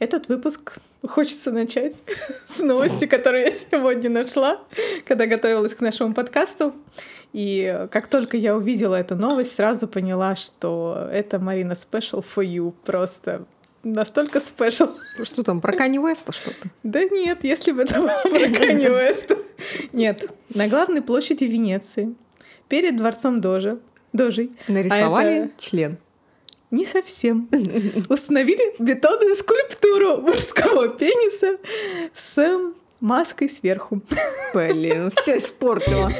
Этот выпуск хочется начать с новости, которую я сегодня нашла, когда готовилась к нашему подкасту. И как только я увидела эту новость, сразу поняла, что это Марина Special for You. Просто настолько спешл. Что там, про Кани Уэста что-то? Да нет, если бы это было про Кани Уэста. Нет, на главной площади Венеции, перед дворцом Дожи, Дожей. Нарисовали а это... член. Не совсем. Установили бетонную скульптуру мужского пениса с маской сверху. Блин, все испортила.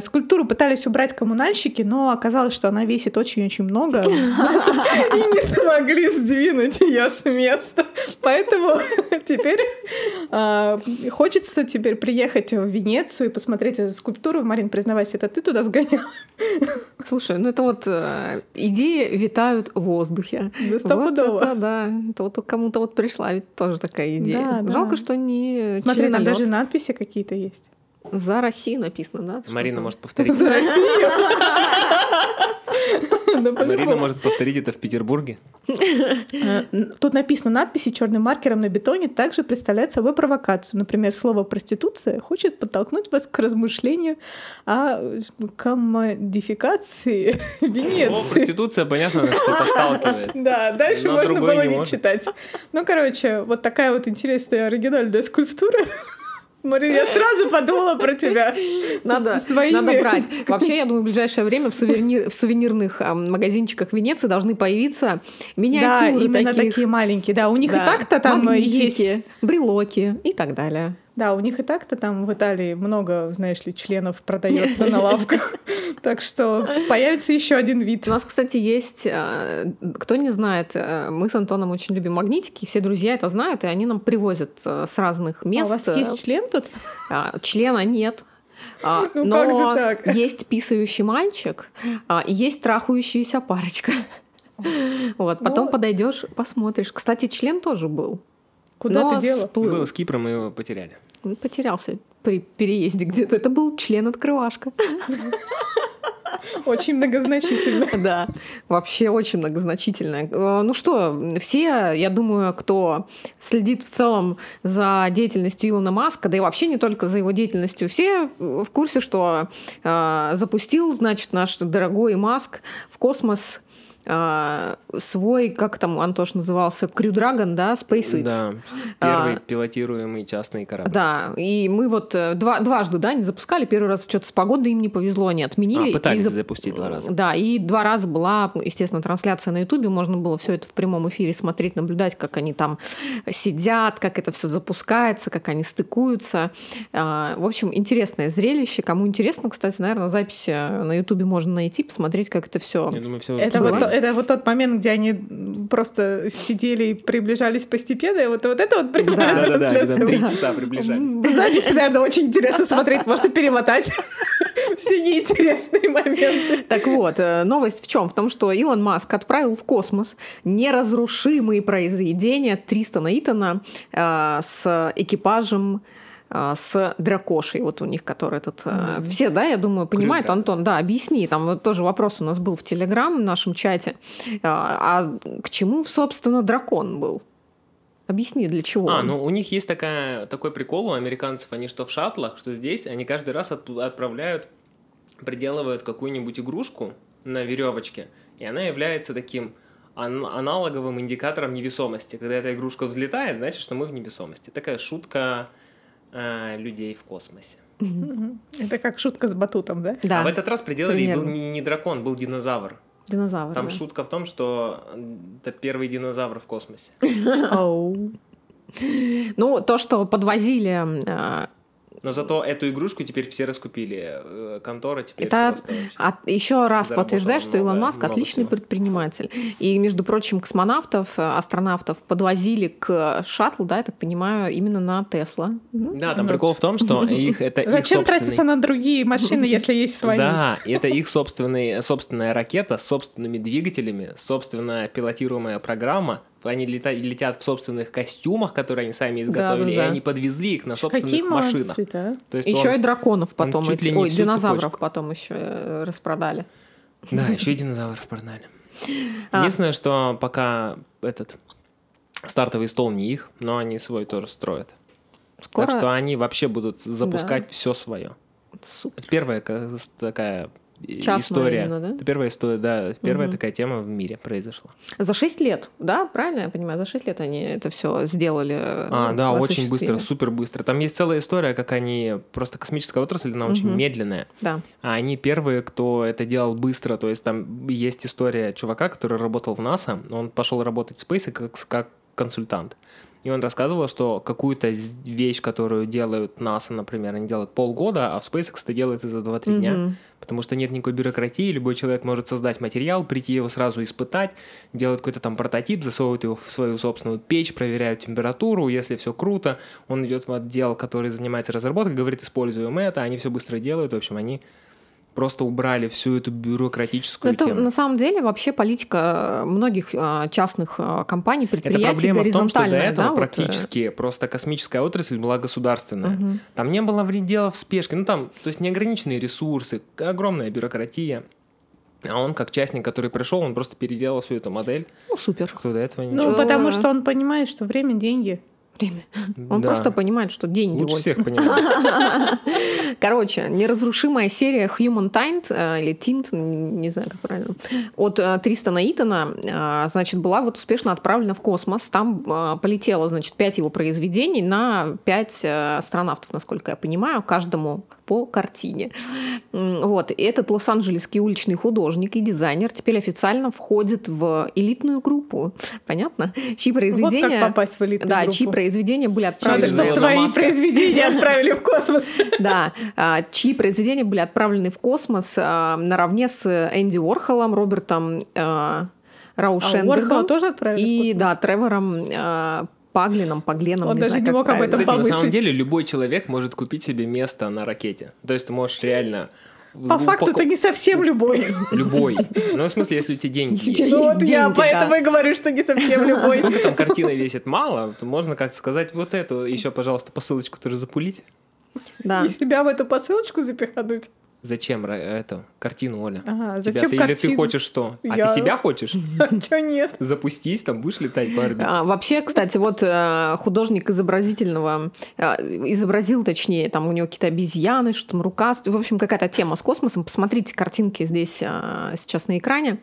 Скульптуру пытались убрать коммунальщики, но оказалось, что она весит очень-очень много. И не смогли сдвинуть ее с места. Поэтому теперь а, хочется теперь приехать в Венецию и посмотреть эту скульптуру. Марин, признавайся, это ты туда сгонял? Слушай, ну это вот э, идеи витают в воздухе. Да, стопудово. Вот это, да, это вот кому-то вот пришла ведь тоже такая идея. Да, Жалко, да. что не Смотри, там даже надписи какие-то есть. За Россию написано, да? Марина может повторить. За Россию. Марина может повторить это в Петербурге. Э, тут написано надписи черным маркером на бетоне также представляют собой провокацию. Например, слово «проституция» хочет подтолкнуть вас к размышлению о коммодификации Венеции. О, проституция, понятно, что подталкивает. Да, дальше можно было не читать. Ну, короче, вот такая вот интересная оригинальная скульптура. Мария, я сразу подумала про тебя. Надо, надо брать. Вообще, я думаю, в ближайшее время в, сувенир, в сувенирных а, магазинчиках Венеции должны появиться миниатюры Да, именно таких. такие маленькие. Да, у них да. и так-то там Магнитики, есть. брелоки и так далее. Да, у них и так-то там в Италии много, знаешь ли, членов продается на лавках. Так что появится еще один вид. У нас, кстати, есть, э, кто не знает, э, мы с Антоном очень любим магнитики, все друзья это знают, и они нам привозят э, с разных мест. А у вас есть член тут? А, члена нет. А, ну, но как же так? есть писающий мальчик, а, и есть трахающаяся парочка. Вот, потом вот. подойдешь, посмотришь. Кстати, член тоже был. Куда но ты дело? Был с Кипром, мы его потеряли. Потерялся при переезде где-то. Это был член-открывашка. Очень многозначительно. Да, вообще очень многозначительно. Э, ну что, все, я думаю, кто следит в целом за деятельностью Илона Маска, да и вообще не только за его деятельностью, все в курсе, что э, запустил, значит, наш дорогой Маск в космос а, свой, как там Антош назывался, Crew Dragon, да, SpaceX. Да, первый а, пилотируемый частный корабль. Да, и мы вот э, два, дважды, да, не запускали. Первый раз что-то с погодой им не повезло, они отменили. А, пытались и запустить два раза. Да, и два раза была, естественно, трансляция на Ютубе, можно было все это в прямом эфире смотреть, наблюдать, как они там сидят, как это все запускается, как они стыкуются. А, в общем, интересное зрелище. Кому интересно, кстати, наверное, запись э, на Ютубе можно найти, посмотреть, как это все. Я думаю, все это вот это вот тот момент, где они просто сидели и приближались постепенно, и вот, вот это вот прямая да, трансляция. Да, да, три часа приближались. Запись, наверное, очень интересно смотреть, можно перемотать все неинтересные моменты. Так вот, э, новость в чем? В том, что Илон Маск отправил в космос неразрушимые произведения Тристона Итана э, с экипажем с дракошей, вот у них который этот... Mm-hmm. Все, да, я думаю, понимают, Крюк, Антон, да, объясни, там вот тоже вопрос у нас был в Телеграм, в нашем чате, а, а к чему, собственно, дракон был? Объясни, для чего? А, ну у них есть такая, такой прикол у американцев, они что в шаттлах, что здесь, они каждый раз от, отправляют, приделывают какую-нибудь игрушку на веревочке, и она является таким аналоговым индикатором невесомости. Когда эта игрушка взлетает, значит, что мы в невесомости. Такая шутка э, людей в космосе. Это как шутка с батутом, да? Да. А в этот раз приделали, и был не, не дракон, был динозавр. Динозавр. Там да. шутка в том, что это первый динозавр в космосе. Ну, то, что подвозили а, но зато эту игрушку теперь все раскупили. Э, контора теперь Это от, еще раз подтверждает, что Илон Маск отличный всего. предприниматель. И, между прочим, космонавтов, э, астронавтов подвозили к шаттлу, да, я так понимаю, именно на Тесла. Да, там прикол в том, что их это их Зачем тратиться на другие машины, если есть свои? Да, это их собственный, собственная ракета с собственными двигателями, собственная пилотируемая программа, они лета- летят в собственных костюмах, которые они сами изготовили, Да-да-да. и они подвезли их на собственных Какие машинах. молодцы, да? То есть Еще он- и драконов потом, чуть ли не ой, динозавров цепочку. потом еще э, распродали. Да, еще и динозавров продали. А. Единственное, что пока этот стартовый стол не их, но они свой тоже строят. Скоро... Так что они вообще будут запускать все свое. Супер. Первая такая Частная история. именно, да? Это первая история, да, первая Мгм. такая тема в мире произошла. За 6 лет, да, правильно я понимаю? За 6 лет они это все сделали. А, ну, да, очень быстро, супер быстро. Там есть целая история, как они просто космическая отрасль, она очень Мгм. медленная. Да. А они первые, кто это делал быстро. То есть там есть история чувака, который работал в НАСА. Он пошел работать в SpaceX как, как консультант. И он рассказывал, что какую-то вещь, которую делают НАСА, например, они делают полгода, а в SpaceX это делается за 2-3 дня. Мгм. Потому что нет никакой бюрократии, любой человек может создать материал, прийти его сразу испытать, делают какой-то там прототип, засовывают его в свою собственную печь, проверяют температуру, если все круто, он идет в отдел, который занимается разработкой, говорит, используем это, они все быстро делают, в общем, они просто убрали всю эту бюрократическую Это тему. на самом деле вообще политика многих а, частных а, компаний, Это предприятий проблема в том, что до горизонтальная, этого да, вот, э, практически просто космическая отрасль была государственная. Мгм. Там не было вредела в спешке. Ну, там, то есть неограниченные ресурсы, огромная бюрократия. А он, как частник, который пришел, он просто переделал всю эту модель. Ну, супер. Кто до этого не Ну, потому что он понимает, что время — деньги. Время. Он Да. просто понимает, что деньги Лучше вот. всех понимает. Короче, неразрушимая серия Human Tint, э, или Tint, не знаю, как правильно, от э, Тристана Итана, э, значит, была вот успешно отправлена в космос. Там полетело, значит, пять его произведений на пять астронавтов, насколько я понимаю, каждому по картине. Вот. И этот лос-анджелесский уличный художник и дизайнер теперь официально входит в элитную группу. Понятно? Чьи Вот произведения... как попасть в элитную да, группу. чьи произведения были Надо, отправлены... чтобы Илона твои Маска. произведения отправили в космос. Да, а, чьи произведения были отправлены в космос а, наравне с Энди Уорхолом, Робертом а, А Раушенбергом Уорхола тоже отправили и да, Тревором Паглином, Пагленом. Он даже знаю, не как мог об этом Кстати, на самом деле любой человек может купить себе место на ракете. То есть ты можешь реально... По факту, это не совсем любой. Любой. Ну, в смысле, если у тебя деньги есть. Ну вот я деньги, поэтому да. и говорю, что не совсем любой. Сколько там картина весит мало, то можно как-то сказать вот эту еще, пожалуйста, посылочку тоже запулить. Да. И себя в эту посылочку запихануть. Зачем эту картину, Оля? Ага, Тебя- зачем ты, Или ты картину? хочешь что? А Я- ты себя хочешь? Чё нет? Запустись, там будешь летать по орбите? А, Вообще, кстати, вот э, художник изобразительного, э, изобразил, точнее, там у него какие-то обезьяны, что там рука, в общем, какая-то тема с космосом. Посмотрите картинки здесь э, сейчас на экране.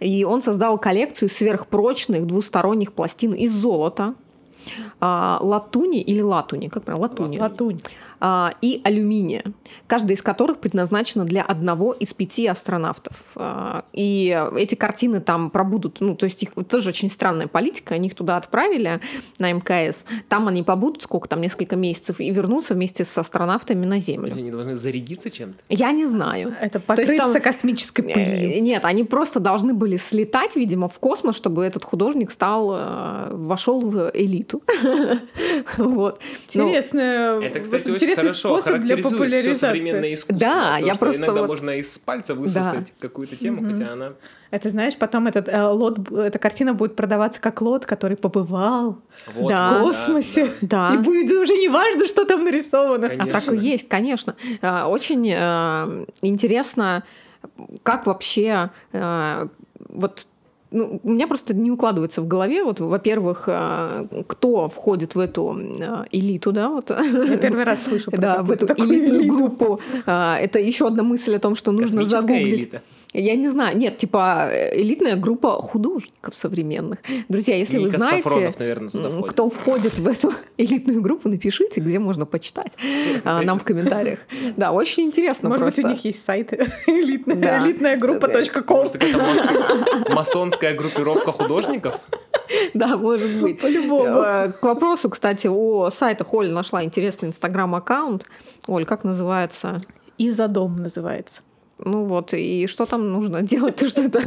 И он создал коллекцию сверхпрочных двусторонних пластин из золота, а, латуни или латуни, как правильно, латуни, Латунь. А, и алюминия, каждая из которых предназначена для одного из пяти астронавтов. А, И эти картины там пробудут, ну, то есть их тоже очень странная политика, они их туда отправили на МКС, там они побудут сколько там, несколько месяцев, и вернутся вместе с астронавтами на Землю. Они должны зарядиться чем-то? Я не знаю. Это То есть покрыться там- космической Э, пылью. Нет, они просто должны были слетать, видимо, в космос, чтобы этот художник стал, э, вошел в элиту. Вот. Ну, Интересный, Это, кстати, очень интересный хорошо способ для характеризует все популяризации. современное искусство. Да, То, я что просто Иногда вот- можно из пальца высосать какую-то тему, хотя она... Это знаешь, потом этот э, лот, эта картина будет продаваться как лот, который побывал Вот, Да. в космосе. Да. И будет уже не важно, что там нарисовано. Конечно. А так и есть, конечно. А, Очень э, интересно, как вообще э, вот ну, у меня просто не укладывается в голове, вот, во-первых, э, кто входит в эту э, элиту, да, вот. Я первый раз слышу про Да, в эту такую элитную элиту. группу. А, Это еще одна мысль о том, что нужно загуглить. элита. Я не знаю, нет, типа элитная группа художников современных. Друзья, если вы Ника знаете, Сафронов, наверное, входит. кто входит в эту элитную группу, напишите, где можно почитать а, нам в комментариях. Да, очень интересно Может быть, у них есть сайт элитная, Да. элитная группа .com. Масонская группировка художников? Да, может быть. По-любому. Э, К вопросу, кстати, о сайтах Оля нашла интересный инстаграм-аккаунт. Оль, как называется? И за дом называется. Ну вот, и что там нужно делать? Ты что это?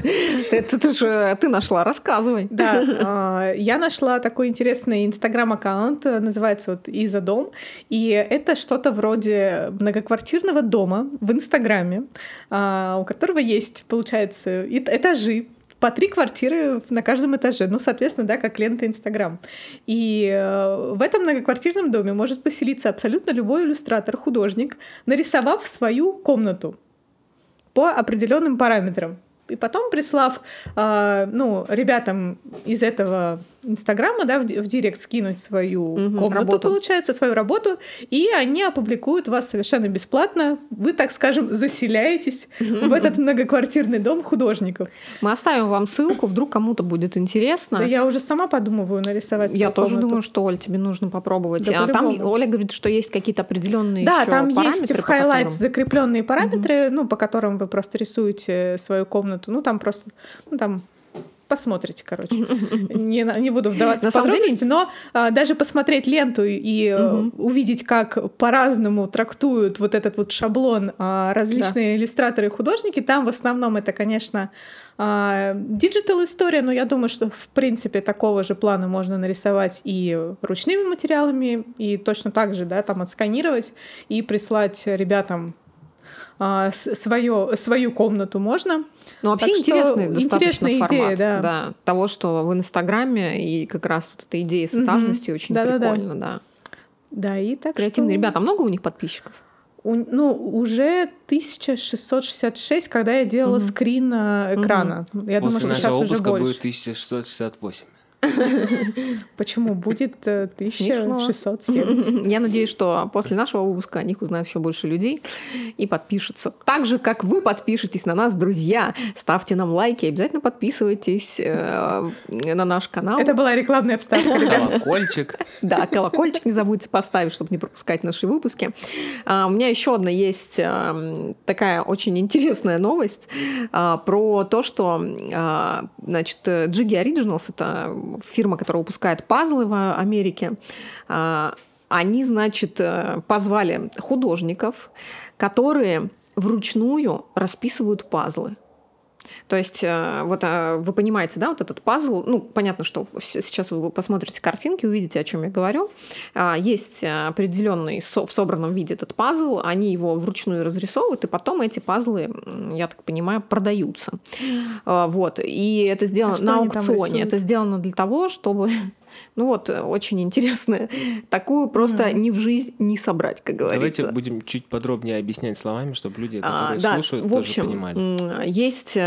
Это ты же ты нашла, рассказывай. Да, а, я нашла такой интересный инстаграм-аккаунт, э, называется вот «И за дом», и это что-то вроде многоквартирного дома в Инстаграме, а, у которого есть, получается, эт- этажи, по три квартиры на каждом этаже. Ну, соответственно, да, как лента Инстаграм. И э, в этом многоквартирном доме может поселиться абсолютно любой иллюстратор, художник, нарисовав свою комнату по определенным параметрам. И потом, прислав, э, ну, ребятам из этого Инстаграма, да, в, в директ скинуть свою Мгм, комнату, работу. получается, свою работу, и они опубликуют вас совершенно бесплатно. Вы, так скажем, заселяетесь в этот многоквартирный дом художников. Мы оставим вам ссылку, вдруг кому-то будет интересно. Да я уже сама подумываю нарисовать Я тоже комнату. думаю, что Оль, тебе нужно попробовать. Да, а там по-любому. Оля говорит, что есть какие-то определенные Да, еще там есть параметры, в по highlights которым- закрепленные параметры, ну, по которым вы просто рисуете свою комнату. Ну, там просто, ну, там посмотрите, короче. Не, не буду вдаваться На в самом деле- подробности, но а, даже посмотреть ленту и Мгм. увидеть, как по-разному трактуют вот этот вот шаблон а, различные иллюстраторы и художники, там в основном это, конечно, digital история, но я думаю, что в принципе такого же плана можно нарисовать и ручными материалами, и точно так же, да, там отсканировать и прислать ребятам а, свое, свою комнату можно. Ну, вообще Так что интересный достаточно интересная идея, формат. да. Того, что в Инстаграме и как раз вот эта идея с этажностью очень Да-да-да. прикольно, да. Да, и так Креативные что... ребята. А много у них подписчиков? У- ну, уже 1666, когда я делала Мгм. скрин э, экрана. Я думаю, После что нашего сейчас уже больше. будет 1668. Почему? Будет э, Смешно. 1670. Я надеюсь, что после нашего выпуска о них узнают еще больше людей и подпишутся. Так же, как вы подпишетесь на нас, друзья. Ставьте нам лайки, обязательно подписывайтесь э, на наш канал. Это была рекламная вставка, ребят. Колокольчик. Да, колокольчик не забудьте поставить, чтобы не пропускать наши выпуски. А, у меня еще одна есть а, такая очень интересная новость а, про то, что а, значит, Jiggy Originals это фирма, которая выпускает пазлы в Америке. а, они, значит, э, позвали художников, которые вручную расписывают пазлы. То есть, э, вот э, вы понимаете, да, вот этот пазл, ну, понятно, что сейчас вы посмотрите картинки, увидите, о чем я говорю. А, Есть э, определенный в собранном виде этот пазл, они его вручную разрисовывают, и потом эти пазлы, я так понимаю, продаются. А, Вот, и это сделано А на аукционе. Это сделано для того, чтобы ну вот, э, очень интересно. Такую просто Мгм. ни в жизнь не собрать, как говорится. Давайте будем чуть подробнее объяснять словами, чтобы люди, А, которые да, слушают, в тоже общем, понимали. м, есть...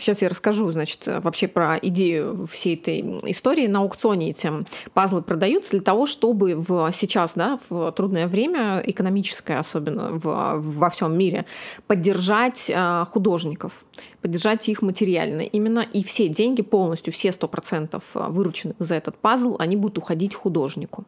Сейчас я расскажу, значит, вообще про идею всей этой истории. На аукционе эти пазлы продаются для того, чтобы в, сейчас, да, в трудное время, экономическое особенно в, во всем мире, поддержать а, художников, поддержать их материально. Именно и все деньги полностью, все 100% вырученных за этот пазл, они будут уходить художнику.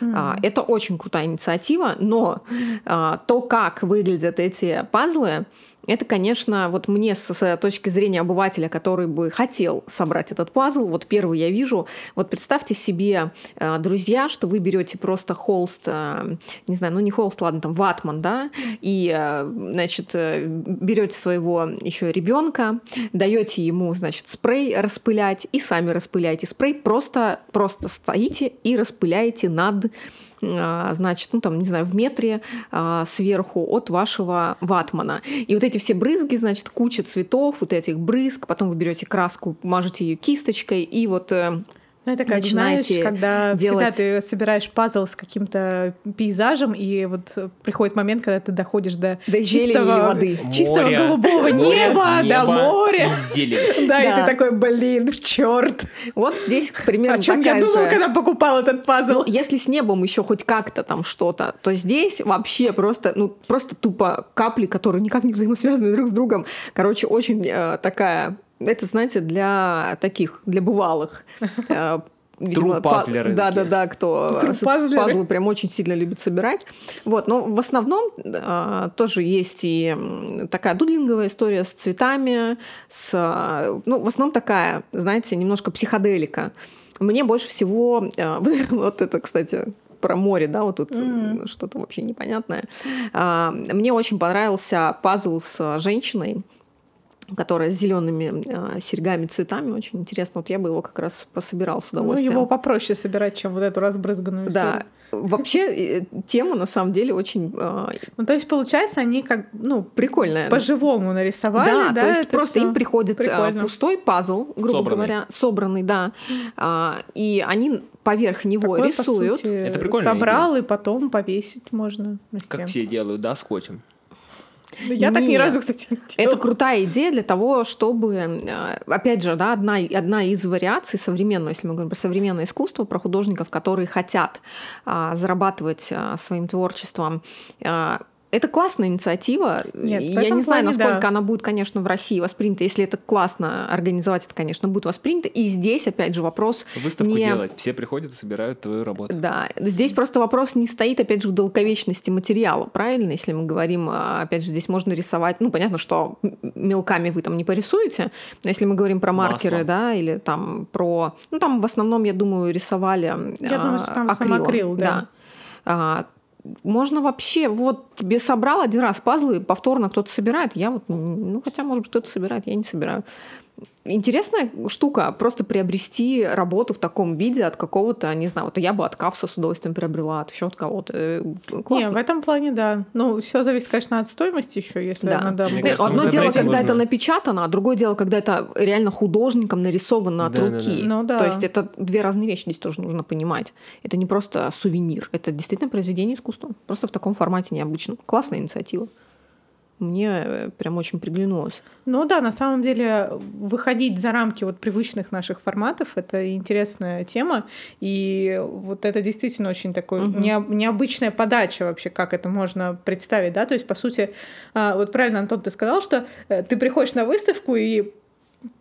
А, Это очень крутая инициатива, но а, то, как выглядят эти пазлы, это, конечно, вот мне с, точки зрения обывателя, который бы хотел собрать этот пазл, вот первый я вижу, вот представьте себе, э, друзья, что вы берете просто холст, э, не знаю, ну не холст, ладно, там ватман, да, и, э, значит, берете своего еще ребенка, даете ему, значит, спрей распылять и сами распыляете. Спрей, просто, просто стоите и распыляете над значит, ну там, не знаю, в метре а, сверху от вашего ватмана. И вот эти все брызги, значит, куча цветов, вот этих брызг, потом вы берете краску, мажете ее кисточкой, и вот э, это как, знаешь, начинаете когда делать- всегда ты собираешь пазл с каким-то пейзажем, и вот приходит момент, когда ты доходишь до, До чистого, воды. чистого Море, голубого море, неба, до небо моря. и зелень. Да, и Да. ты такой, блин, черт. вот здесь примерно О чем я такая думал, же- когда покупал этот пазл? Ну, если с небом еще хоть как-то там что-то, то здесь вообще просто, ну, просто тупо капли, которые никак не взаимосвязаны друг с другом. Короче, очень э, такая... Это, знаете, для таких, для бывалых. Э, видимо, па- Тру-пазлеры Да, да, да, кто Тру-пазлеры. пазлы прям очень сильно любит собирать. Вот, но в основном э, тоже есть и такая дудлинговая история с цветами, с, э, ну, в основном такая, знаете, немножко психоделика. Мне больше всего, э, вот это, кстати, про море, да, вот тут Мгм. что-то вообще непонятное. Мне очень понравился пазл с женщиной, которая с зелеными э, серьгами, цветами. Очень интересно. Вот я бы его как раз пособирал с Ну, удовольствием. его попроще собирать, чем вот эту разбрызганную Да. историю. Вообще э, тема на самом деле очень э, Ну, то есть, получается, они как, ну, прикольная. по-живому нарисовали, да, да? то есть просто им приходит а, прикольно. пустой пазл, грубо Собранный. говоря, собранный, да, А, и они поверх него Такое, по рисуют. сути, Это прикольная Собрал и потом повесить можно на Как стену. все делают, да, скотчем. Ну, Я так ни Нет. разу, кстати, не Это делала. крутая идея для того, чтобы, э, опять же, да, одна, одна из вариаций современного, если мы говорим про современное искусство, про художников, которые хотят а, зарабатывать а, своим творчеством. а, это классная инициатива. Нет, Я не знаю, плане насколько да. она будет, конечно, в России воспринята. Если это классно организовать, это, конечно, будет воспринято. И здесь, опять же, вопрос Выставку не... делать. Все приходят и собирают твою работу. Да, здесь просто вопрос не стоит, опять же, в долговечности материала, правильно? Если мы говорим, а, опять же, здесь можно рисовать, ну, понятно, что мелками вы там не порисуете, но если мы говорим про маркеры, Маслом. да, или там про... Ну, там в основном, я думаю, рисовали Я думаю, что там сам акрилом, акрил, да. А, можно вообще, вот тебе собрал один раз пазлы, повторно кто-то собирает, я вот, ну, хотя, может быть, кто-то собирает, я не собираю. Интересная штука просто приобрести работу в таком виде от какого-то, не знаю, вот я бы от Кавса с удовольствием приобрела, от еще от кого-то. Э, Не, Классно. в этом плане, да. Ну, все зависит, конечно, от стоимости еще, если Да. надо... Мне Нет, кажется, Одно дело, когда это можно- напечатано, а другое дело, когда это реально художником нарисовано от Да, да, руки. да. Ну да. То есть это две разные вещи здесь тоже нужно понимать. Это не просто сувенир, это действительно произведение искусства. Просто в таком формате необычном. Классная инициатива. Мне э, прям очень приглянулось. Ну да, на самом деле выходить за рамки вот привычных наших форматов — это интересная тема, и вот это действительно очень такой Мгм. нео- необычная подача вообще, как это можно представить, да, то есть по сути, а, вот правильно, Антон, ты сказал, что э, ты приходишь на выставку и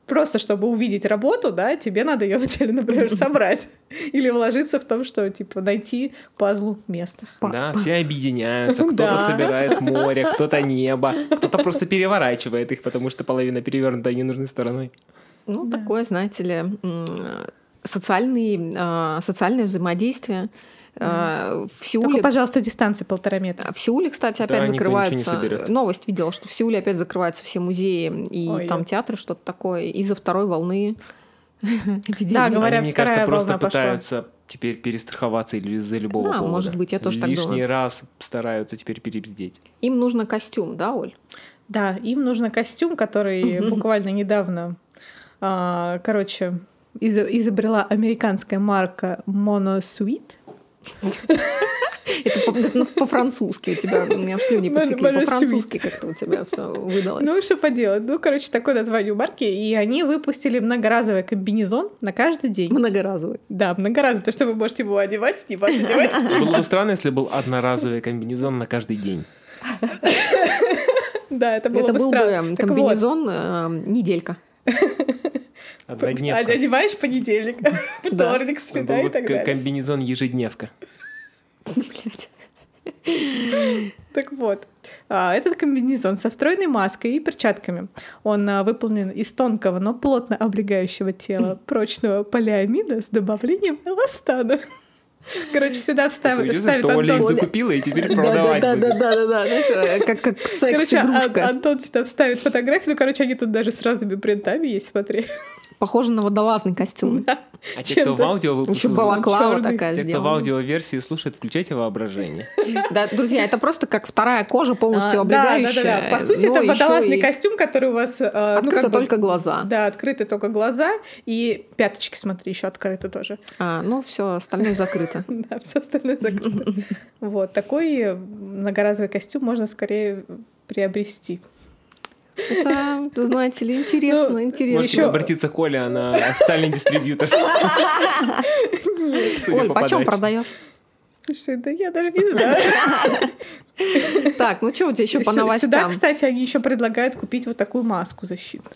просто чтобы увидеть работу, да, тебе надо ее вначале, например, собрать или вложиться в том, что типа найти пазлу место. Да, все объединяются, кто-то Да. собирает море, кто-то небо, кто-то просто переворачивает их, потому что половина перевернута ненужной стороной. Ну, Да. такое, знаете ли, м, социальный, а, социальное взаимодействие. А, В Только, Сеуле пожалуйста, дистанция полтора метра. В Сеуле, кстати, Да, опять закрываются. соберет. Новость видела, что в Сеуле опять закрываются все музеи и Ой, там я- театры, что-то такое, из-за второй волны. Да, говорят, мне кажется, просто пытаются теперь перестраховаться или из-за любого Да, повода. может быть, я тоже так Лишний думаю. раз стараются теперь перебздеть. Им нужно костюм, да, Оль? Да, им нужно костюм, который буквально недавно, а, короче, из- изобрела американская марка Monosuite. Это это по-французски у тебя, у меня в слюни потекли. По-французски как-то у тебя все выдалось. Ну, что поделать. Ну, короче, такое название у марки. И они выпустили многоразовый комбинезон на каждый день. Многоразовый. Да, многоразовый, потому что вы можете его одевать, снимать, одевать. Было бы странно, если был одноразовый комбинезон на каждый день. Да, это было Это бы был странно. бы Так вот, комбинезон э, неделька. Однодневка. Одеваешь понедельник, вторник, среда и так далее. комбинезон ежедневка. Так вот, а, этот комбинезон со встроенной маской и перчатками. Он а, выполнен из тонкого, но плотно облегающего тела прочного полиамида с добавлением эластана. Короче, сюда чувство, вставит что Оля их закупила и теперь продавать Да, да, да, да, да, э, как, как Короче, Ан- секс-игрушка. Антон сюда вставит фотографию. Ну, короче, они тут даже с разными принтами есть, смотри. Похоже на водолазный костюм. А те, кто в аудио Еще балаклава такая те, кто в аудиоверсии слушает, включайте воображение. Да, друзья, это просто как вторая кожа полностью А, да, да, облегающая. По сути, но это водолазный костюм, который у вас... ну, Открыто как бы- только глаза. Да, открыты только глаза. И пяточки, смотри, еще открыты тоже. А, ну все, остальное закрыто. Да, все остальное закрыто. Вот, такой многоразовый костюм можно скорее приобрести. Это, знаете ли, интересно, Ну, интересно. Можете обратиться к Оле, она официальный дистрибьютор. Оль, по почем продаешь? Слушай, да я даже не знаю. Так, ну что у тебя еще по Сю- Сюда, новостям? кстати, они еще предлагают купить вот такую маску защитную.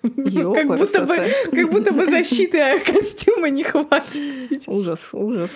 Как Ёпарасоте. будто бы, как будто бы защиты а костюма не хватит. Ужас, ужас.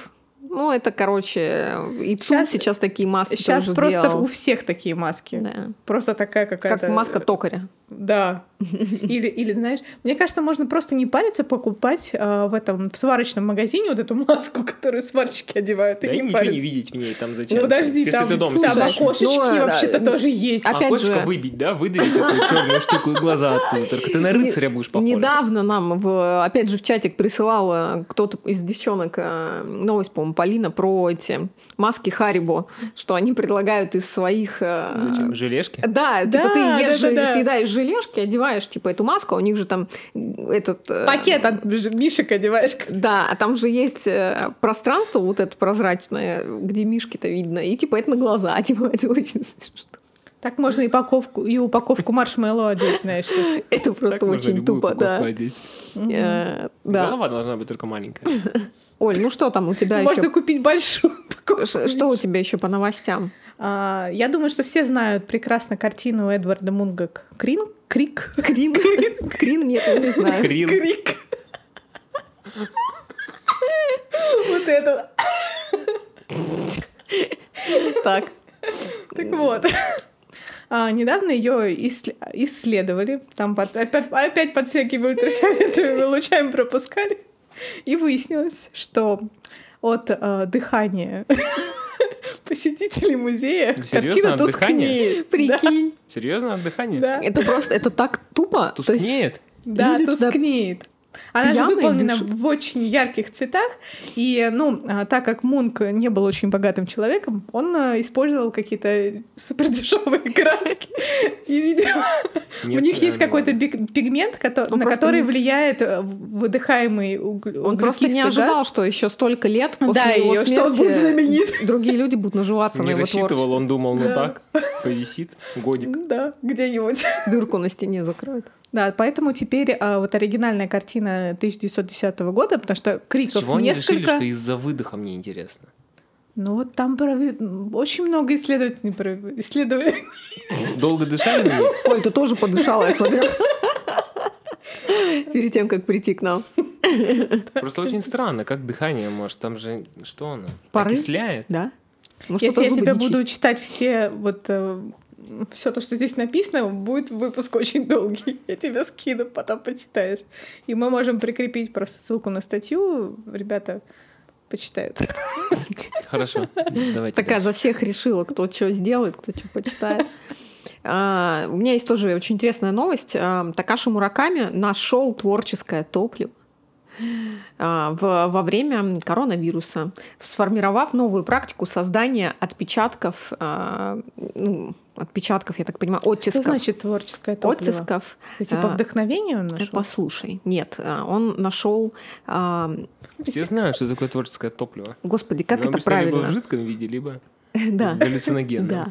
Ну, это, короче, и Щас- сейчас такие маски Сейчас тоже просто делал. у всех такие маски. Да. Просто такая какая-то... Как маска токаря. Да. Или, или, знаешь, мне кажется, можно просто не париться, покупать э, в этом в сварочном магазине вот эту маску, которую сварщики одевают, Да и и не ничего не париться. видеть в ней там зачем. Ну подожди, Если там, ты дома там сидишь. окошечки Ну, да, вообще-то да. тоже есть. Опять Окошко же- выбить, да, выдавить эту темную штуку и глаза оттуда. Только ты на рыцаря будешь похож. Недавно нам, в, опять же, в чатик присылала кто-то из девчонок э, новость, по-моему, Полина, про эти маски Харибо, что они предлагают из своих... э, Зачем? Желешки? Да, Да, типа ты ешь, да, да, да. съедаешь желешки, одеваешь типа эту маску, а у них же там этот... э, Пакет от мишек одеваешь. Да, а там же есть э, пространство вот это прозрачное, где мишки-то видно, и типа это на глаза одевается очень смешно. Так можно и упаковку, и упаковку маршмеллоу одеть, знаешь. ли. Это просто Так очень тупо, да. одеть. Э, Да. Голова должна быть только маленькая. Оль, ну что там у тебя Можно еще? купить большую упаковку. Что у тебя еще по новостям? А, я думаю, что все знают прекрасно картину Эдварда Мунга Крин, Крик. Крин? Крин? Нет, я не знаю. Крин. Крик. Вот это. Так. Так вот. А, недавно ее исследовали, там под- опять, опять под всякими ультрафиолетовыми лучами пропускали, и выяснилось, что от э, дыхания посетителей музея Серьезно, картина тускнеет. Прикинь. Серьезно, от дыхания? Да, Это просто, это так тупо. Тускнеет? да, люди тускнеет. Она же выполнена дышат. в очень ярких цветах, и, ну, а, так как Мунк не был очень богатым человеком, он а, использовал какие-то супер дешевые краски. И, видимо, у них есть какой-то пигмент, на который не- влияет э, выдыхаемый уг- Он просто не углекислый ожидал, что еще столько лет после его что он смерти будет знаменит. другие люди будут наживаться на Не его рассчитывал, творчестве. он думал, ну так, повисит годик. Да, где-нибудь. Дырку на стене закроет. Да, поэтому теперь а, вот оригинальная картина 1910 года, потому что С криков чего они несколько. решили, что из-за выдоха мне интересно? Ну вот там прови- очень много исследователей прови- исследователей. Долго дышали? Ой, ты тоже подышала, я смотрю. Перед тем, как прийти к нам. Просто очень странно, как дыхание может, там же, что оно? Пары? Окисляет? Да? Ну, Если я не буду читать все вот все то, что здесь написано, будет выпуск очень долгий. Я тебе скину, потом почитаешь. И мы можем прикрепить просто ссылку на статью. Ребята почитают. Хорошо, давайте Такая за всех решила, кто что сделает, кто что почитает. А, У меня есть тоже очень интересная новость. А, Такаши Мураками нашел творческое топливо а, в- во время коронавируса, сформировав новую практику создания отпечатков, ну, отпечатков, я так понимаю, Что оттисков. значит творческое топливо? Оттисков. Это типа а, вдохновение он Э, нашел? Послушай, нет, а, он нашел, а, Все знают, что такое творческое топливо. господи, как Оно это обычно либо в правильно? жидком виде, либо Да. галлюциногенном. Да.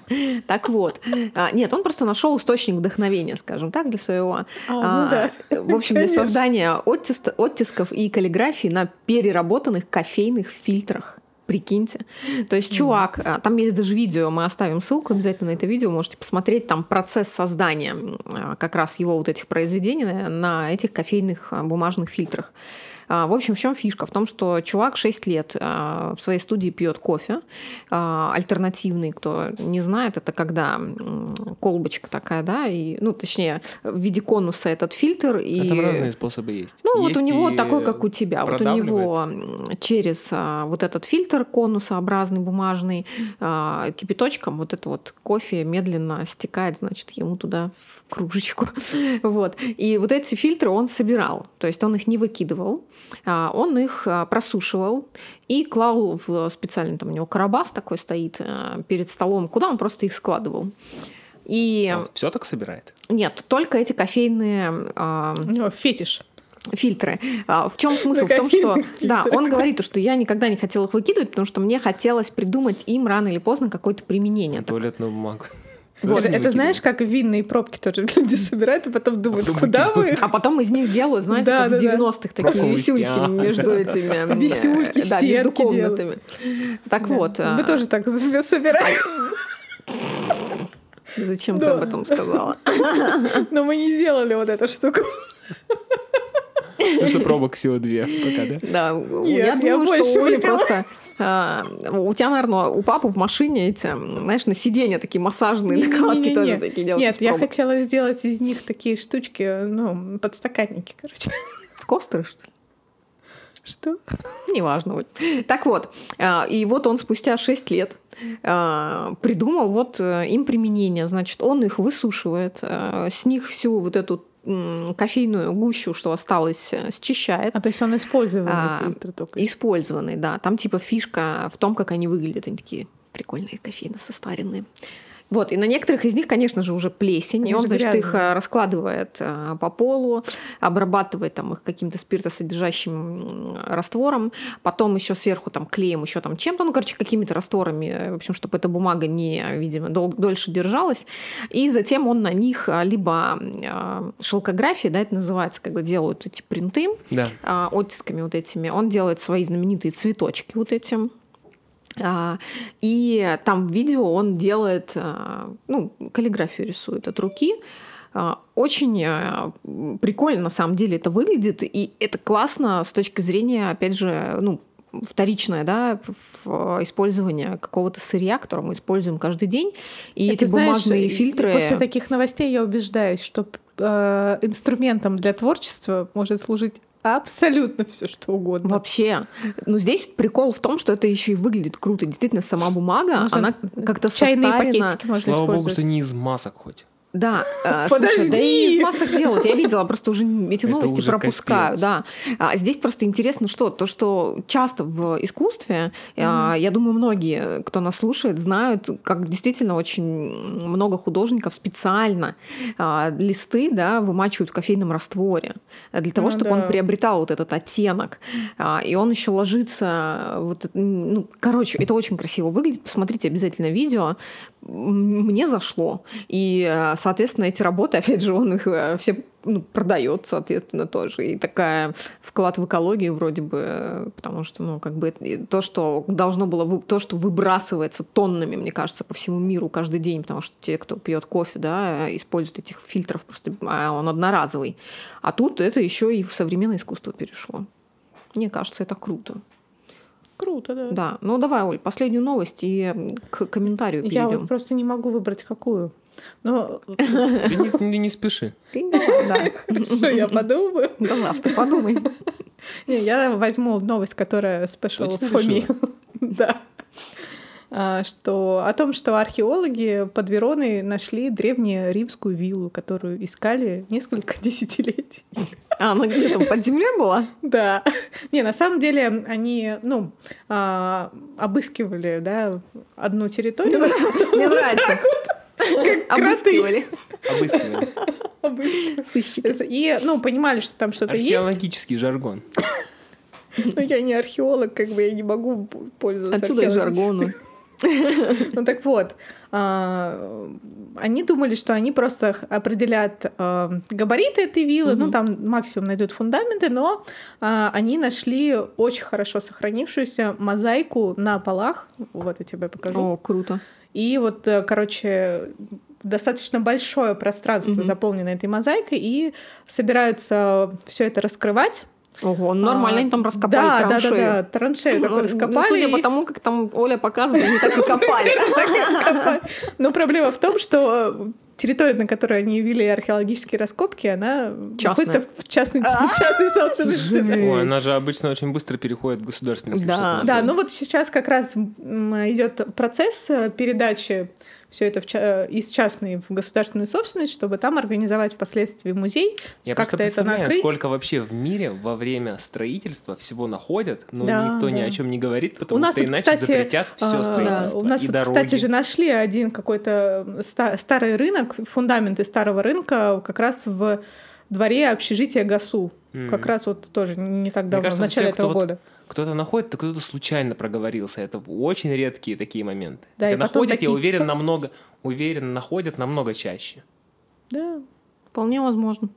Так вот. А, Нет, он просто нашел источник вдохновения, скажем так, для своего. А, ну а, да. В общем, для Конечно. создания оттиста- оттисков и каллиграфии на переработанных кофейных фильтрах. Прикиньте. То есть чувак, а, там есть даже видео, мы оставим ссылку обязательно на это видео, можете посмотреть там процесс создания а, как раз его вот этих произведений на- на этих кофейных а, бумажных фильтрах. А, В общем, в чем фишка? В том, что чувак 6 лет а, в своей студии пьет кофе. а, Альтернативный, кто не знает, это когда колбочка такая, да, и, ну, точнее, в виде конуса этот фильтр. И... Там разные способы есть. Ну, вот у Есть него такой, как у тебя. Вот у него через вот этот фильтр конусообразный, бумажный, кипяточком вот это вот кофе медленно стекает, значит, ему туда в кружечку. Вот. И вот эти фильтры он собирал. То есть он их не выкидывал, он их а, просушивал и клал в специальный, там у него карабас такой стоит а, перед столом, куда он просто их складывал. И все так собирает. нет, только эти кофейные а, У него фетиш. фильтры. А, В чем смысл? В том, что да, он говорит, что я никогда не хотел их выкидывать, потому что мне хотелось придумать им рано или поздно какое-то применение. Туалетную бумагу. Вот, это знаешь, выкидывал. как винные пробки тоже люди собирают, и потом думают, Потом куда вы? выкидывают. А потом из них делают, знаете, Да, как да, в да. 90-х такие Пробковые висюльки между Да, да. этими... м, Висюльки, Да, между комнатами. Так Да. вот. Мы а, тоже так собираем, Зачем ты Да. об этом сказала? но мы не делали вот эту штуку. Ну что, пробок всего две пока, да? Да, Нет, я думаю, что выпила. просто А, у тебя, наверное, у папы в машине эти, знаешь, на сиденье такие массажные накладки тоже такие делать. Нет, я хотела сделать из них такие штучки, ну, подстаканники, короче. Костеры, что ли? Что? Неважно. Так вот, а, и вот он спустя 6 лет а, придумал вот э, им применение. Значит, он их высушивает, а, с них всю вот эту кофейную гущу, что осталось, э, счищает. А то есть он использовал А, фильтр только. Использованный, да. Там типа фишка в том, как они выглядят. Они такие прикольные кофейно состаренные. Вот, и на некоторых из них, конечно же, уже плесень, Они и он, значит, их грязные. э, раскладывает э, по полу, обрабатывает там их каким-то спиртосодержащим раствором, потом еще сверху там клеем, еще там чем-то, ну, короче, какими-то растворами, э, в общем, чтобы эта бумага не, видимо, дол- дольше держалась, и затем он на них либо шелкография, да, это называется, когда делают эти принты, Да. оттисками вот этими. Он делает свои знаменитые цветочки вот этим. А, И там в видео он делает, а, ну, каллиграфию рисует от руки. А, Очень а, прикольно на самом деле это выглядит, и это классно с точки зрения, опять же, ну, вторичное, да, использование какого-то сырья, которое мы используем каждый день, и И эти знаешь, бумажные и фильтры. После таких новостей я убеждаюсь, что э, инструментом для творчества может служить абсолютно все что угодно. Вообще. Но здесь прикол в том, что это еще и выглядит круто. Действительно, сама бумага, Можно она как-то Чайные состарена. пакетики можно Слава богу, что не из масок хоть. Да, э, слушай, да и из масок делают. Я видела, просто уже эти новости уже пропускаю. Да. А здесь просто интересно, что то, что часто в искусстве, а, я думаю, многие, кто нас слушает, знают, как действительно очень много художников специально а, листы да, вымачивают в кофейном растворе э, для того, Ну чтобы да. он приобретал вот этот оттенок. А, И он еще ложится, вот, ну, короче, это очень красиво выглядит. Посмотрите обязательно видео. Мне зашло. И, э, соответственно, эти работы, опять же, он их э, все ну, продает, соответственно, тоже. И такая вклад в экологию вроде бы, э, потому что, ну, как бы то, что должно было, то, что выбрасывается тоннами, мне кажется, по всему миру каждый день, потому что те, кто пьет кофе, да, используют этих фильтров просто, а он одноразовый. А тут это еще и в современное искусство перешло. Мне кажется, это круто. Круто, да. Да. Ну давай, Оль, последнюю новость и к комментарию Я перейдем. вот просто не могу выбрать какую. Но Ты не, ты не спеши. Ты давай, да. хорошо, я подумаю. Да завтра подумай. Не, я возьму новость, которая спешила Точно Фоми. Да. А, Что о том, что археологи под Вероной нашли древнюю римскую виллу, которую искали несколько десятилетий. А она где там под землей была? Да. Не, на самом деле они, ну, а, обыскивали, да, одну территорию. Мне нравится. Обыскивали. Обыскивали. Обыскивали. Сыщики. И, ну, понимали, что там что-то есть. Археологический жаргон. Но я не археолог, как бы я не могу пользоваться Отсюда и жаргону. Ну так вот, а, они думали, что они просто определят а, габариты этой виллы, ну там максимум найдут фундаменты, но а, они нашли очень хорошо сохранившуюся мозаику на полах, вот я тебе покажу. О, круто. И вот, э, короче, достаточно большое пространство заполнено этой мозаикой, и собираются все это раскрывать. Ого, ну нормально А, они там раскопали да, траншею. Да, да, да, траншею такую Ну, раскопали. Судя по и- тому, как там Оля показывает, они так и копали. Но проблема в том, что э, территория, на которой они вели археологические раскопки, она Частная. находится в частной, частной собственности. Ой, она же обычно очень быстро переходит в государственный если Да. Да, ну вот сейчас как раз идет процесс э, передачи все это в э, из частной в государственную собственность, чтобы там организовать впоследствии музей, Я как-то это представляю, накрыть. сколько вообще в мире во время строительства всего находят, но Да, никто ни да. о чем не говорит, потому У нас что вот, иначе кстати, запретят все А, строительство У нас и вот, дороги. кстати же, нашли один какой-то ста- старый рынок, фундаменты старого рынка как раз в дворе общежития ГАСУ. Мгм. Как раз вот тоже не так давно, кажется, в начале все, этого вот года. Кто-то находит, то кто-то случайно проговорился. Это очень редкие такие моменты. Да, Хотя находят, я такие, уверен, «Всё». намного, уверен, находят намного чаще. Да. Вполне возможно.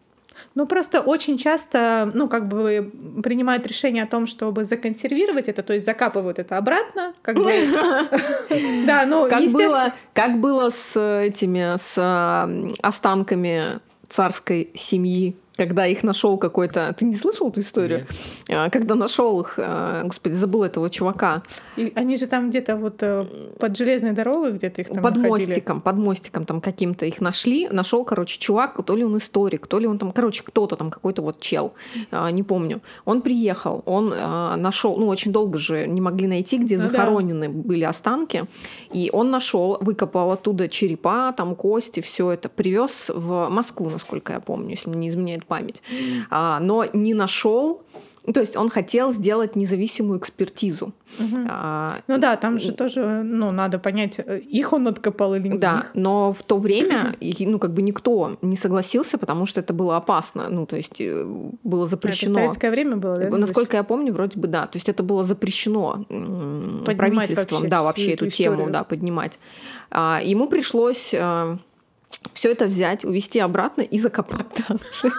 Ну, просто очень часто, ну, как бы принимают решение о том, чтобы законсервировать это, то есть закапывают это обратно, как бы. Да, ну, Как было, как было с этими, с м, останками царской семьи когда их нашел какой-то... Ты не слышал эту историю? Нет. Когда нашел их, господи, забыл этого чувака. И они же там где-то вот э, под железной дорогой где-то их там Под находили. мостиком, под мостиком там каким-то их нашли. Нашел, короче, чувак, то ли он историк, то ли он там, короче, кто-то там, какой-то вот чел, не помню. Он приехал, он нашел, ну, очень долго же не могли найти, где ну, захоронены да. были останки. И он нашел, выкопал оттуда черепа, там кости, все это, привез в Москву, насколько я помню, если мне не изменяет память. А, но не нашел то есть он хотел сделать независимую экспертизу. Угу. А, ну да, там же тоже, ну, надо понять, их он откопал или нет. Да, но в то время, ну, как бы никто не согласился, потому что это было опасно. Ну, то есть э, было запрещено. Это советское время было, да? Насколько я помню, вроде бы да. То есть это было запрещено поднимать правительством, вообще да, вообще эту, эту тему, да, поднимать. А, ему пришлось э, все это взять, увести обратно и закопать там же.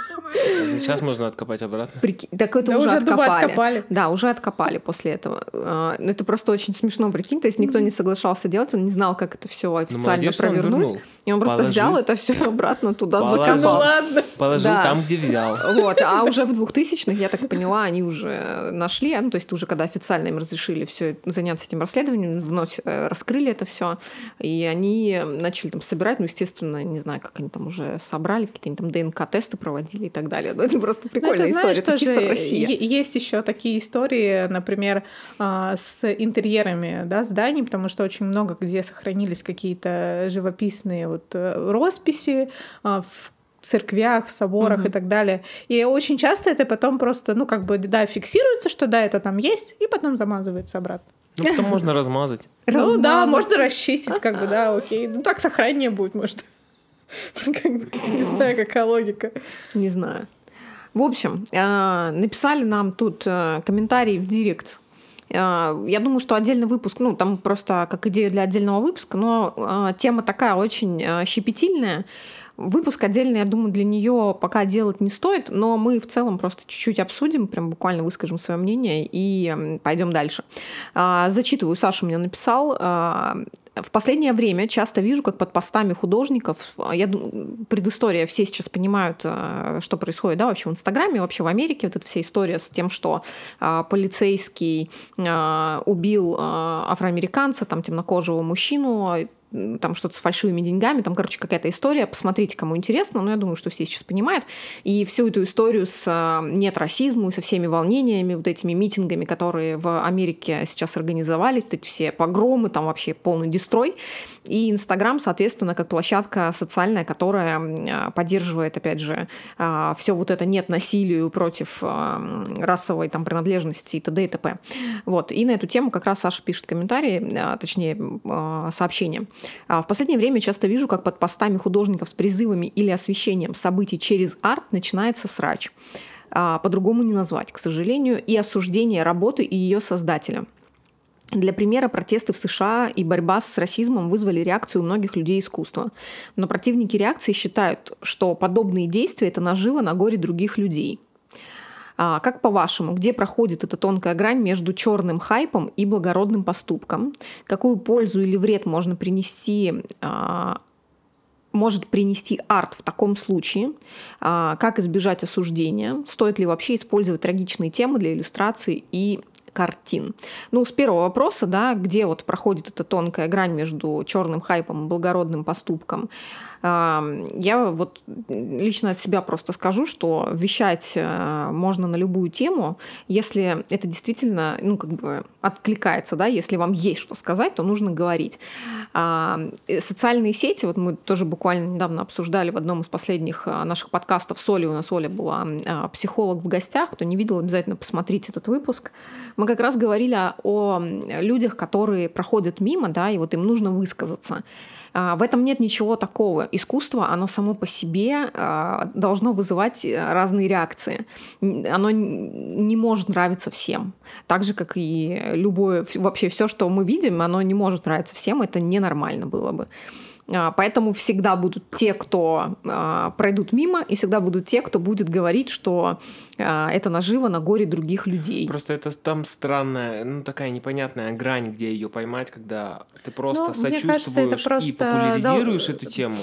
Сейчас можно откопать обратно. Прики... Так это да уже, уже откопали. откопали. Да, уже откопали после этого. А, ну, это просто очень смешно, прикинь. То есть никто не соглашался делать, он не знал, как это все ну, официально молодец, провернуть. И он просто Положил. взял это все обратно туда Положил. закопал. Ну ладно. Положил да. там, где взял. Вот. А уже в 2000-х, я так поняла, они уже нашли, ну, то есть уже когда официально им разрешили все заняться этим расследованием, вновь э, раскрыли это все, и они начали там собирать, ну, естественно, не знаю, как они там уже собрали, какие-то там ДНК-тесты проводили и так далее. Ну, это просто ну, прикольная это, знаешь, история, это чисто Россия. Есть еще такие истории, например, а, с интерьерами да, зданий, потому что очень много где сохранились какие-то живописные вот э, росписи а, в церквях, в соборах угу. и так далее. И очень часто это потом просто, ну, как бы, да, фиксируется, что да, это там есть, и потом замазывается обратно. Ну, потом можно размазать. Ну да, можно расчистить, как бы, да, окей. Ну так сохраннее будет, может. Не знаю, какая логика. Не знаю. В общем, э, написали нам тут э, комментарий в директ. Э, я думаю, что отдельный выпуск, ну, там просто как идея для отдельного выпуска, но тема такая очень щепетильная. Выпуск отдельный, я думаю, для нее пока делать не стоит, но мы в целом просто чуть-чуть обсудим, прям буквально выскажем свое мнение и пойдем дальше. Зачитываю, Саша мне написал. В последнее время часто вижу, как под постами художников, я предыстория, все сейчас понимают, что происходит, да, вообще в Инстаграме, вообще в Америке, вот эта вся история с тем, что а, полицейский а, убил а, афроамериканца, там, темнокожего мужчину, там что-то с фальшивыми деньгами, там, короче, какая-то история. Посмотрите, кому интересно, но я думаю, что все сейчас понимают. И всю эту историю с а, нет расизму со всеми волнениями, вот этими митингами, которые в Америке сейчас организовали, вот эти все погромы, там вообще полный дестрой. И Инстаграм, соответственно, как площадка социальная, которая а, поддерживает, опять же, а, все вот это нет насилию против расовой там принадлежности и т.д. и т.п. Вот. И на эту тему как раз Саша пишет комментарии, точнее, сообщение. А, в последнее время часто вижу, как под постами художников с призывами или освещением событий через арт начинается срач. А, по-другому не назвать, к сожалению, и осуждение работы и ее создателя. Для примера, протесты в США и борьба с расизмом вызвали реакцию у многих людей искусства. Но противники реакции считают, что подобные действия – это наживо на горе других людей – а, как по-вашему, где проходит эта тонкая грань между черным хайпом и благородным поступком? Какую пользу или вред можно принести а, может принести арт в таком случае? А, как избежать осуждения? Стоит ли вообще использовать трагичные темы для иллюстрации и картин. Ну, с первого вопроса, да, где вот проходит эта тонкая грань между черным хайпом и благородным поступком, я вот лично от себя просто скажу, что вещать э, можно на любую тему, если это действительно, ну, как бы откликается, да, если вам есть что сказать, то нужно говорить. Социальные сети, вот мы тоже буквально недавно обсуждали в одном из последних э, наших подкастов с Олей, у нас Оля была а, психолог в гостях, кто не видел, обязательно посмотрите этот выпуск. Мы как раз говорили о людях, которые проходят мимо, да, и вот им нужно высказаться. А, в этом нет ничего такого. Искусство, оно само по себе а, должно вызывать э, разные реакции. Оно не может нравиться всем. Так же, как и любое, вообще все, что мы видим, оно не может нравиться всем. Это ненормально было бы. А, поэтому всегда будут те, кто а, пройдут мимо, и всегда будут те, кто будет говорить, что а, это наживо на горе других людей. Просто это там странная, ну такая непонятная грань, где ее поймать, когда ты просто ну, сочувствуешь кажется, просто, и популяризируешь да, эту тему.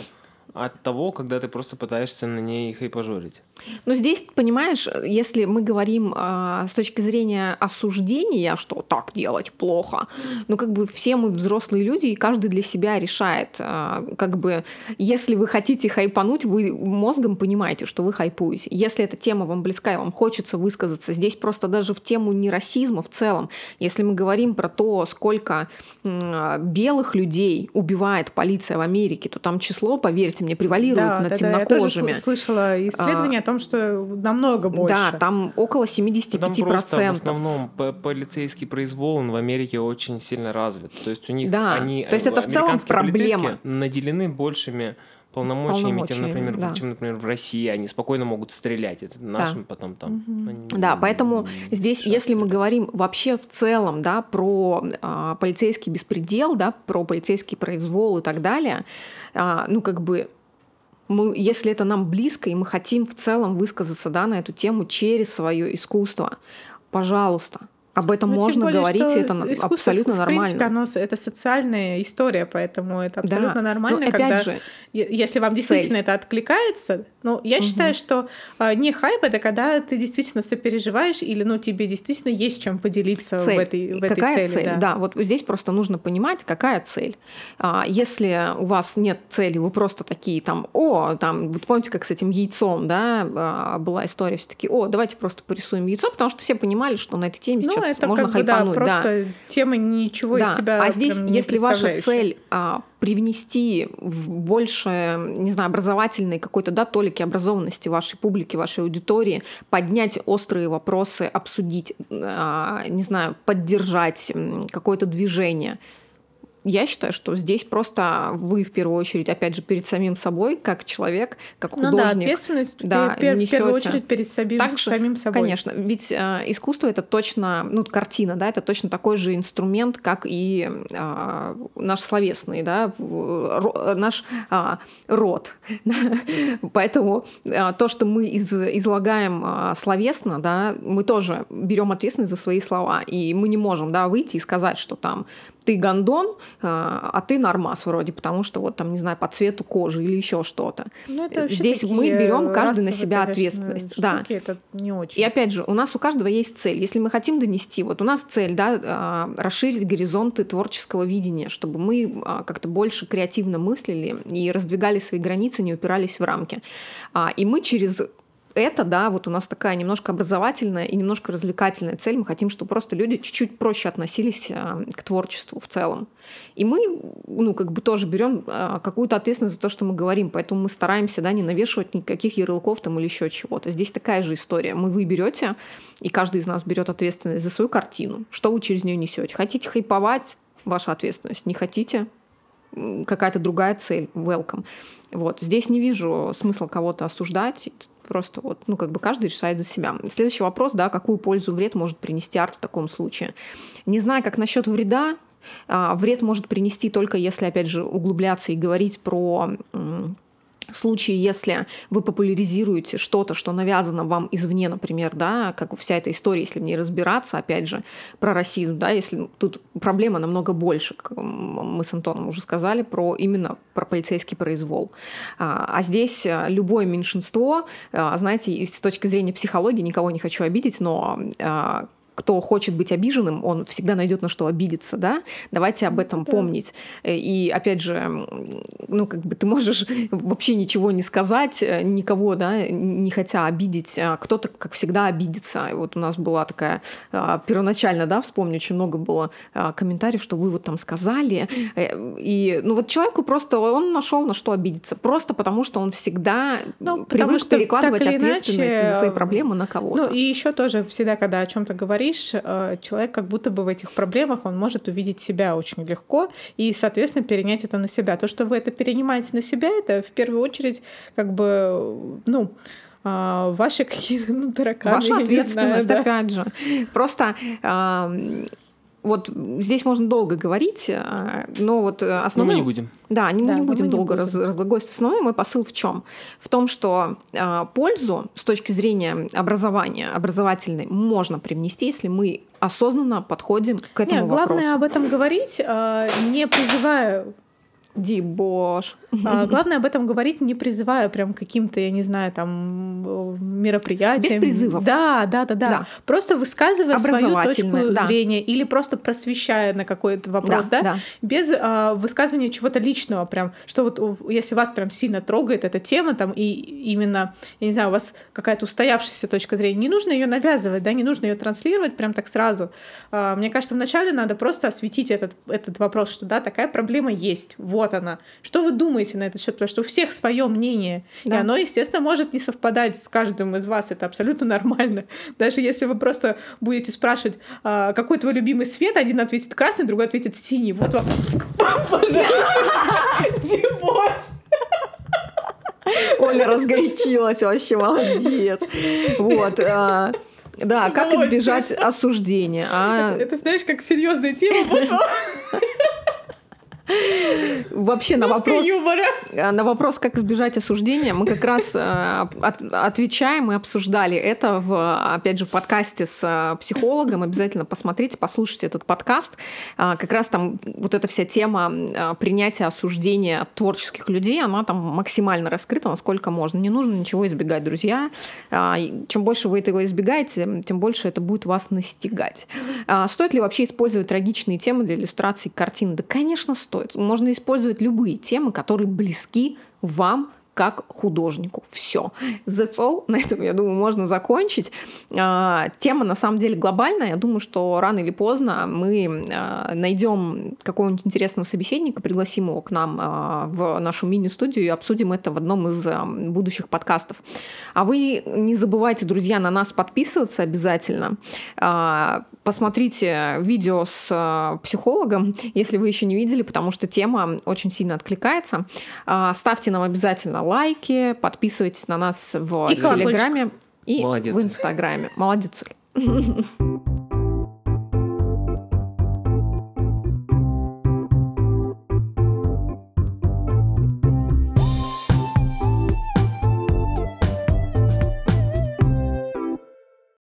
От того, когда ты просто пытаешься на ней хайпожорить. Но здесь, понимаешь, если мы говорим а, с точки зрения осуждения, что так делать плохо, ну как бы все мы взрослые люди, и каждый для себя решает. А, как бы, если вы хотите хайпануть, вы мозгом понимаете, что вы хайпуете. Если эта тема вам близка, и вам хочется высказаться, здесь просто даже в тему не расизма в целом. Если мы говорим про то, сколько белых людей убивает полиция в Америке, то там число, поверьте мне, превалирует да, над да, темнокожими. Да, я тоже слышала исследование а, о том, что намного больше. Да, там около 75%. Там просто в основном полицейский произвол он в Америке очень сильно развит. То есть у них да, они, то есть это в целом проблема. наделены большими полномочиями, тем, например, да. чем, например, в России они спокойно могут стрелять. Это нашим да. потом там. Угу. Они, да, поэтому не здесь, шахты. если мы говорим вообще в целом, да, про а, полицейский беспредел, да, про полицейский произвол и так далее, а, ну как бы мы, если это нам близко, и мы хотим в целом высказаться да, на эту тему через свое искусство, пожалуйста, об этом ну, можно более, говорить, и это абсолютно в нормально. В принципе, оно, это социальная история, поэтому это абсолютно да. нормально, Но, когда, же, если вам действительно цель. это откликается. Ну, я угу. считаю, что э, не хайп это когда ты действительно сопереживаешь или, ну, тебе действительно есть чем поделиться цель. в этой, в какая этой цели. Цель? Да. да, вот здесь просто нужно понимать, какая цель. А, если у вас нет цели, вы просто такие там, о, там, вот помните, как с этим яйцом, да, а, была история, все таки о, давайте просто порисуем яйцо, потому что все понимали, что на этой теме ну, сейчас это можно как бы, хайпануть. Да, просто да. тема ничего да. из себя А здесь, если ваша цель а, привнести в больше, не знаю, образовательной какой-то, да, толики образованности вашей публики, вашей аудитории, поднять острые вопросы, обсудить, а, не знаю, поддержать какое-то движение – я считаю, что здесь просто вы в первую очередь, опять же, перед самим собой, как человек, как художник. Ну да, ответственность да, пер- в первую очередь перед самим, Также, самим собой. Конечно, ведь э, искусство это точно, ну картина, да, это точно такой же инструмент, как и э, наш словесный, да, ро, наш э, род. Поэтому э, то, что мы из, излагаем э, словесно, да, мы тоже берем ответственность за свои слова, и мы не можем, да, выйти и сказать, что там ты гондон, а, а ты нормас вроде, потому что вот там, не знаю, по цвету кожи или еще что-то. Ну, Здесь мы берем каждый на себя ответственность. Штуки, да. Это не очень. И опять же, у нас у каждого есть цель. Если мы хотим донести, вот у нас цель, да, а, расширить горизонты творческого видения, чтобы мы а, как-то больше креативно мыслили и раздвигали свои границы, не упирались в рамки. И мы через это, да, вот у нас такая немножко образовательная и немножко развлекательная цель. Мы хотим, чтобы просто люди чуть-чуть проще относились а, к творчеству в целом. И мы, ну, как бы тоже берем а, какую-то ответственность за то, что мы говорим. Поэтому мы стараемся, да, не навешивать никаких ярлыков там или еще чего-то. Здесь такая же история. Мы вы берете, и каждый из нас берет ответственность за свою картину. Что вы через нее несете? Хотите хайповать? Ваша ответственность. Не хотите? Какая-то другая цель, welcome. Вот. Здесь не вижу смысла кого-то осуждать. Просто вот, ну, как бы каждый решает за себя. Следующий вопрос, да, какую пользу вред может принести арт в таком случае. Не знаю, как насчет вреда. А, вред может принести только если, опять же, углубляться и говорить про в случае, если вы популяризируете что-то, что навязано вам извне, например, да, как вся эта история, если в ней разбираться, опять же, про расизм, да, если тут проблема намного больше, как мы с Антоном уже сказали, про именно про полицейский произвол. А, а здесь э, любое меньшинство, а, знаете, с точки зрения психологии, никого не хочу обидеть, но а, кто хочет быть обиженным, он всегда найдет на что обидеться, да? Давайте об этом да. помнить. Э, и опять же, ну как бы ты можешь вообще ничего не сказать, э, никого, да, не хотя обидеть, а кто-то, как всегда, обидится. И вот у нас была такая а, первоначально, да, вспомню, очень много было а, комментариев, что вы вот там сказали, э, и ну вот человеку просто он нашел на что обидеться, просто потому что он всегда ну, привык что перекладывать ответственность иначе... за свои проблемы на кого-то. Ну и еще тоже всегда, когда о чем-то говоришь говоришь, э, человек как будто бы в этих проблемах, он может увидеть себя очень легко и, соответственно, перенять это на себя. То, что вы это перенимаете на себя, это в первую очередь как бы, ну, а, ваши какие-то ну, тараканы. Ваша ответственность, знаю, да. опять же. Просто вот здесь можно долго говорить, э, но вот основной... мы не будем. Да, не, да, мы не будем мы долго не будем. разглагольствовать. Основной мой посыл в чем? В том, что э, пользу с точки зрения образования, образовательной, можно привнести, если мы осознанно подходим к этому Нет, вопросу. Главное об этом говорить, э, не призывая Дебош. А, главное об этом говорить, не призывая прям каким-то, я не знаю, там э, мероприятиям. Без призывов. Да, да, да, да. Да. Просто высказывая свою точку да. зрения или просто просвещая на какой-то вопрос, да, Да, да. без а, высказывания чего-то личного, прям, что вот если вас прям сильно трогает эта тема, там, и именно, я не знаю, у вас какая-то устоявшаяся точка зрения, не нужно ее навязывать, да, не нужно ее транслировать прям так сразу. А, мне кажется, вначале надо просто осветить этот, этот вопрос, что да, такая проблема есть, вот она. Что вы думаете на этот счет? Потому что у всех свое мнение, и Да. оно, естественно, может не совпадать с каждым из вас, это абсолютно нормально. Даже если вы просто будете спрашивать, а, какой твой любимый цвет, один ответит красный, другой ответит синий. Вот вам, пожалуйста, Димош. Оля разгорячилась, вообще молодец. Вот. а, Да, как избежать осуждения? А Это знаешь, как серьезная тема, вот вообще на вопрос, а, на вопрос, как избежать осуждения, мы как раз от- отвечаем и обсуждали это, в, опять же, в подкасте с а, психологом. Обязательно посмотрите, послушайте этот подкаст. А, Как раз там вот эта вся тема а, принятия осуждения творческих людей, она там максимально раскрыта, насколько можно. Не нужно ничего избегать, друзья. А, Чем больше вы этого избегаете, тем больше это будет вас настигать. Стоит ли вообще использовать трагичные темы для иллюстрации картин? Да, конечно, стоит. Можно использовать любые темы, которые близки вам как художнику. Все. That's all. На этом, я думаю, можно закончить. А, Тема, на самом деле, глобальная. Я думаю, что рано или поздно мы а, найдем какого-нибудь интересного собеседника, пригласим его к нам а, в нашу мини-студию и обсудим это в одном из будущих подкастов. А вы не забывайте, друзья, на нас подписываться обязательно. Посмотрите видео с психологом, если вы еще не видели, потому что тема очень сильно откликается. Ставьте нам обязательно лайки, подписывайтесь на нас в И колокольчик. Телеграме и Молодец. в Инстаграме. Молодец.